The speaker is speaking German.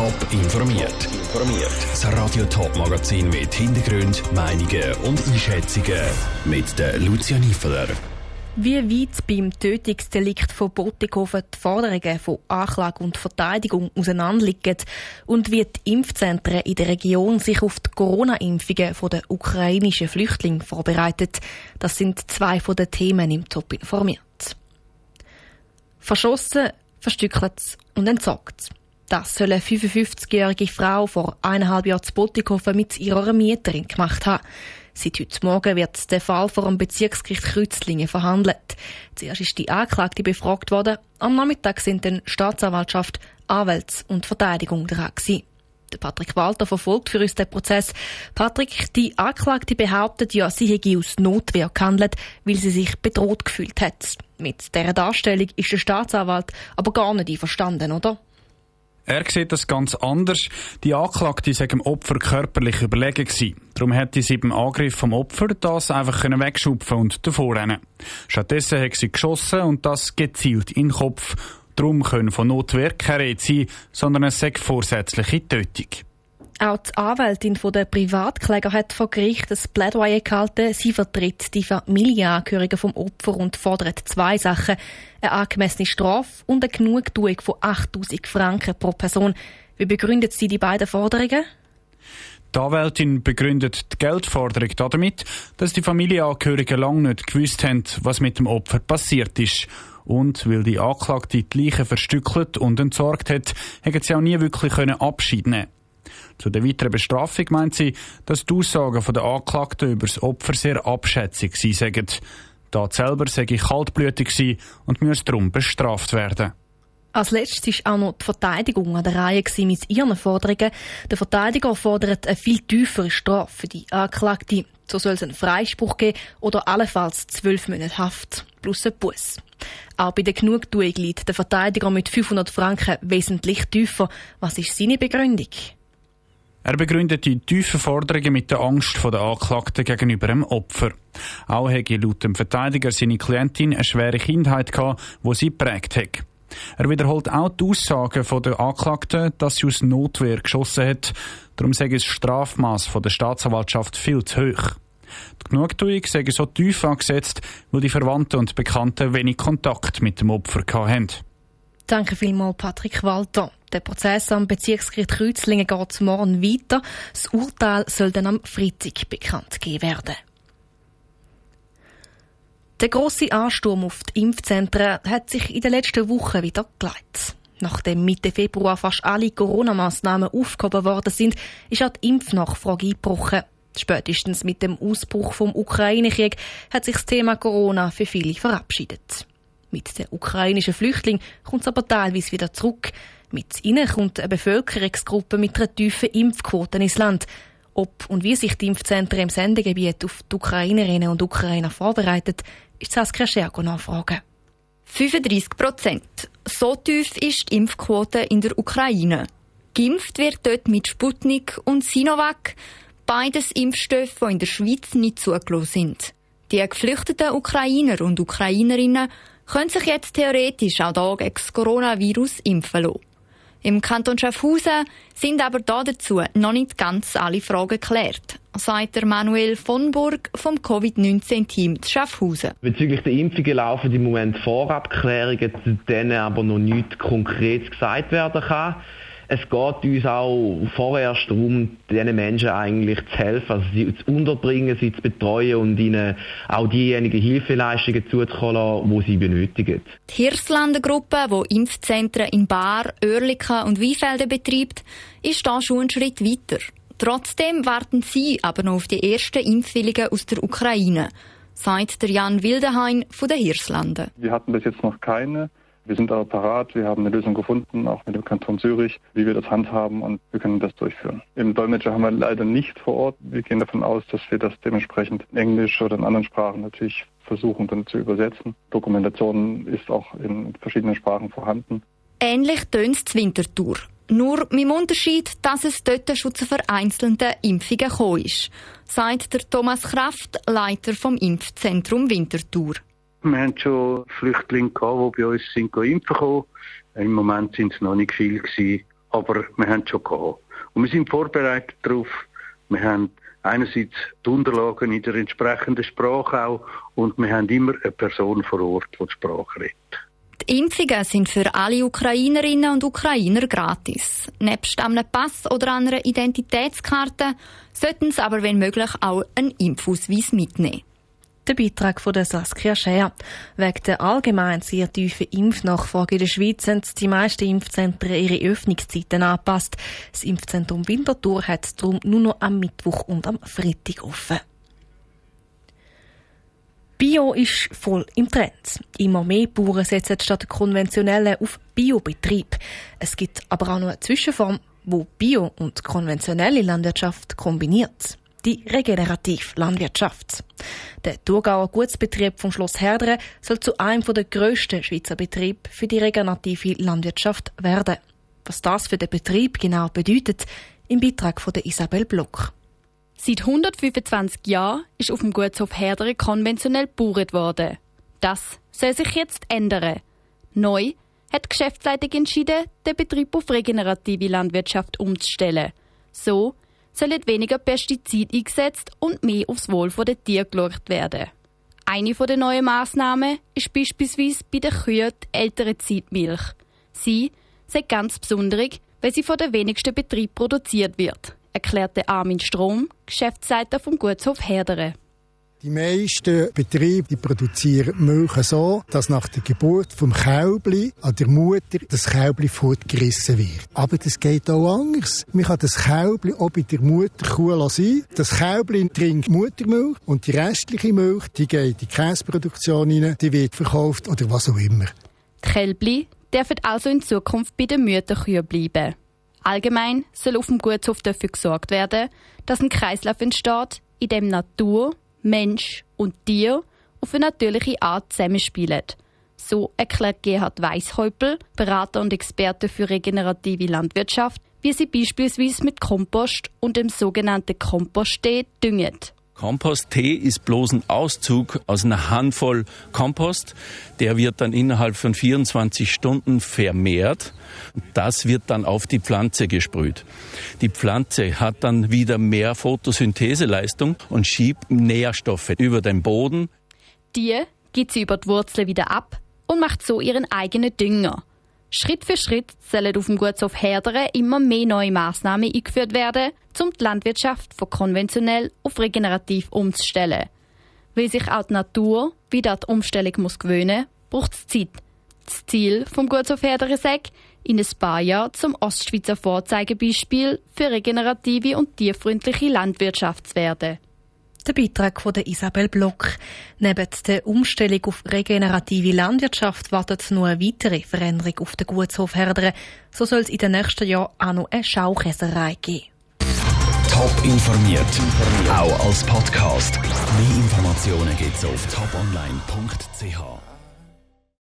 Top informiert. Informiert. Das Radio Top Magazin mit Hintergrund, Meinungen und Einschätzungen mit der Lucia Niefeler. Wie weit beim Tötungsdelikt von Bottighofen die Forderungen von Anklage und Verteidigung auseinanderliegen und wie die Impfzentren in der Region sich auf die Corona-Impfungen der ukrainischen Flüchtlinge vorbereitet, das sind zwei von den Themen im Top informiert. Verschossen, verstückelt und entsorgt. Das soll eine 55-jährige Frau vor eineinhalb Jahren zu Bottighofen mit ihrer Mieterin gemacht haben. Seit heute Morgen wird der Fall vor dem Bezirksgericht Kreuzlingen verhandelt. Zuerst ist die Anklagte befragt worden. Am Nachmittag sind dann Staatsanwaltschaft, Anwälte und Verteidigung dran gewesen. Der Patrick Walter verfolgt für uns den Prozess. Patrick, die Anklagte behauptet ja, sie hätte aus Notwehr gehandelt, weil sie sich bedroht gefühlt hat. Mit dieser Darstellung ist der Staatsanwalt aber gar nicht einverstanden, oder? Er sieht das ganz anders. Die Anklagte sei dem Opfer körperlich überlegen gewesen. Darum hätte sie beim Angriff vom Opfer das einfach wegschupfen und davor Stattdessen hat sie geschossen und das gezielt in den Kopf. Darum können von Notwehr keine Rede sein, sondern es sei vorsätzliche Tötung. Auch die Anwältin der Privatkläger hat vor Gericht ein Plädoyer gehalten. Sie vertritt die Familienangehörigen vom Opfer und fordert zwei Sachen. Eine angemessene Strafe und eine Genugtuung von 8000 Franken pro Person. Wie begründet sie die beiden Forderungen? Die Anwältin begründet die Geldforderung damit, dass die Familienangehörigen lange nicht gewusst haben, was mit dem Opfer passiert ist. Und weil die Anklagte die Leichen verstückelt und entsorgt hat, hätten sie auch nie wirklich Abschied nehmen. Zu der weiteren Bestrafung meint sie, dass die Aussagen der Anklagten über das Opfer sehr abschätzig. Die Tat selber sei kaltblütig und müsse darum bestraft werden. Als letztes war auch noch die Verteidigung an der Reihe mit ihren Forderungen. Der Verteidiger fordert eine viel tiefere Strafe für die Anklagte. So soll es einen Freispruch geben oder allenfalls zwölf Monate Haft plus ein Bus. Auch bei der Genugtuung liegt der Verteidiger mit 500 Franken wesentlich tiefer. Was ist seine Begründung? Er begründet die tiefen Forderungen mit der Angst der Anklagten gegenüber dem Opfer. Auch hätte laut dem Verteidiger seine Klientin eine schwere Kindheit gehabt, wo sie prägt hat. Er wiederholt auch die Aussagen der Anklagten, dass sie aus Notwehr geschossen hat. Darum sei das Strafmaß der Staatsanwaltschaft viel zu hoch. Die Genugtuung sei so tief angesetzt, weil die Verwandten und Bekannten wenig Kontakt mit dem Opfer hatten. Danke vielmals, Patrick Walter. Der Prozess am Bezirksgericht Kreuzlingen geht morgen weiter. Das Urteil soll dann am Freitag bekannt gegeben werden. Der grosse Ansturm auf die Impfzentren hat sich in den letzten Wochen wieder geleitet. Nachdem Mitte Februar fast alle Corona-Massnahmen aufgehoben worden sind, ist auch die Impfnachfrage eingebrochen. Spätestens mit dem Ausbruch vom Ukraine-Krieg hat sich das Thema Corona für viele verabschiedet. Mit den ukrainischen Flüchtlingen kommt es aber teilweise wieder zurück. Mit ihnen kommt eine Bevölkerungsgruppe mit einer tiefen Impfquote ins Land. Ob und wie sich die Impfzentren im Sendegebiet auf die Ukrainerinnen und Ukrainer vorbereitet, ist Saskia Schergo nachfragen. 35 Prozent. So tief ist die Impfquote in der Ukraine. Geimpft wird dort mit Sputnik und Sinovac, beides Impfstoffe, die in der Schweiz nicht zugelassen sind. Die geflüchteten Ukrainer und Ukrainerinnen können sich jetzt theoretisch auch hier gegen das Coronavirus impfen lassen. Im Kanton Schaffhausen sind aber dazu noch nicht ganz alle Fragen geklärt, sagt der Manuel von Burg vom Covid-19-Team Schaffhausen. Bezüglich der Impfungen laufen im Moment Vorabklärungen, zu denen aber noch nichts Konkretes gesagt werden kann es geht uns auch vorerst darum, diesen Menschen eigentlich zu helfen, also sie zu unterbringen, sie zu betreuen und ihnen auch diejenigen Hilfeleistungen zuzukommen, die sie benötigen. Die Hirslander Gruppe, die Impfzentren in Bar, Oerlikon und Weinfelden betreibt, ist da schon einen Schritt weiter. Trotzdem warten sie aber noch auf die ersten Impfwilligen aus der Ukraine, sagt der Jan Wildehain von den Hirslanden. Wir hatten bis jetzt noch keine. Wir sind aber parat, wir haben eine Lösung gefunden, auch mit dem Kanton Zürich, wie wir das handhaben und wir können das durchführen. Im Dolmetscher haben wir leider nicht vor Ort. Wir gehen davon aus, dass wir das dementsprechend in Englisch oder in anderen Sprachen natürlich versuchen dann zu übersetzen. Dokumentation ist auch in verschiedenen Sprachen vorhanden. Ähnlich tönt es Winterthur. Nur mit dem Unterschied, dass es dort schon zu vereinzelten Impfungen gekommen ist, sagt der Thomas Kraft, Leiter vom Impfzentrum Winterthur. Wir haben schon Flüchtlinge gehabt, die bei uns sind impfen konnten. Im Moment sind es noch nicht viele gewesen. aber wir haben schon gehabt. Und wir sind vorbereitet darauf. Wir haben einerseits die Unterlagen in der entsprechenden Sprache auch und wir haben immer eine Person vor Ort, die die Sprache redet. Die Impfungen sind für alle Ukrainerinnen und Ukrainer gratis. Nebst einem Pass oder einer Identitätskarte sollten sie aber wenn möglich auch einen Impfausweis mitnehmen. Der Beitrag von der Saskia Schär. Wegen der allgemein sehr tiefen Impfnachfrage in der Schweiz haben die meisten Impfzentren ihre Öffnungszeiten angepasst. Das Impfzentrum Winterthur hat darum nur noch am Mittwoch und am Freitag offen. Bio ist voll im Trend. Immer mehr Bauern setzen statt konventionellen auf Biobetrieb. Es gibt aber auch noch eine Zwischenform, wo Bio und konventionelle Landwirtschaft kombiniert die Regenerativlandwirtschaft. Der Thurgauer Gutsbetrieb vom Schloss Herdere soll zu einem der grössten Schweizer Betriebe für die regenerative Landwirtschaft werden. Was das für den Betrieb genau bedeutet, im Beitrag von der Isabel Block. Seit 125 Jahren ist auf dem Gutshof Herdere konventionell gebaut worden. Das soll sich jetzt ändern. Neu hat die Geschäftsleitung entschieden, den Betrieb auf regenerative Landwirtschaft umzustellen. So sollen weniger Pestizide eingesetzt und mehr aufs Wohl der Tiere geschaut werden. Eine der neuen Massnahmen ist beispielsweise bei den Kühen die ältere Zeitmilch. Sie sei ganz besonders, weil sie von den wenigsten Betrieben produziert wird, erklärte Armin Strom, Geschäftsleiter vom Gutshof Herdere. Die meisten Betriebe die produzieren Milch so, dass nach der Geburt vom Kälbli an der Mutter das Kälbli fortgerissen wird. Aber das geht auch anders. Man kann das Kälbli auch bei der Mutterkuh sein. Das Kälbli trinkt Muttermilch und die restliche Milch, die geht in die Käseproduktion rein, die wird verkauft oder was auch immer. Die Kälbli dürfen also in Zukunft bei den Mütterkühen bleiben. Allgemein soll auf dem Gutshof dafür gesorgt werden, dass ein Kreislauf entsteht, in dem Natur Mensch und Tier auf eine natürliche Art zusammenspielen. So erklärt Gerhard Weishäupel, Berater und Experte für regenerative Landwirtschaft, wie sie beispielsweise mit Kompost und dem sogenannten Komposttee düngen. Komposttee ist bloß ein Auszug aus einer Handvoll Kompost. Der wird dann innerhalb von 24 Stunden vermehrt. Das wird dann auf die Pflanze gesprüht. Die Pflanze hat dann wieder mehr Photosyntheseleistung und schiebt Nährstoffe über den Boden. Die geht sie über die Wurzeln wieder ab und macht so ihren eigenen Dünger. Schritt für Schritt sollen auf dem Gutshof Herdere immer mehr neue Massnahmen eingeführt werden, um die Landwirtschaft von konventionell auf regenerativ umzustellen. Weil sich auch die Natur wieder an die Umstellung muss gewöhnen braucht es Zeit. Das Ziel vom Gutshof Herdere sagt, in ein paar Jahren zum Ostschweizer Vorzeigebeispiel für regenerative und tierfreundliche Landwirtschaft zu werden. Der Beitrag von der Isabel Block. Neben der Umstellung auf regenerative Landwirtschaft wartet noch eine weitere Veränderung auf den Gutshof Herdere. So soll es in den nächsten Jahren auch noch eine Schaukäserei geben. Top informiert, auch als Podcast. Mehr Informationen gibt's auf toponline.ch.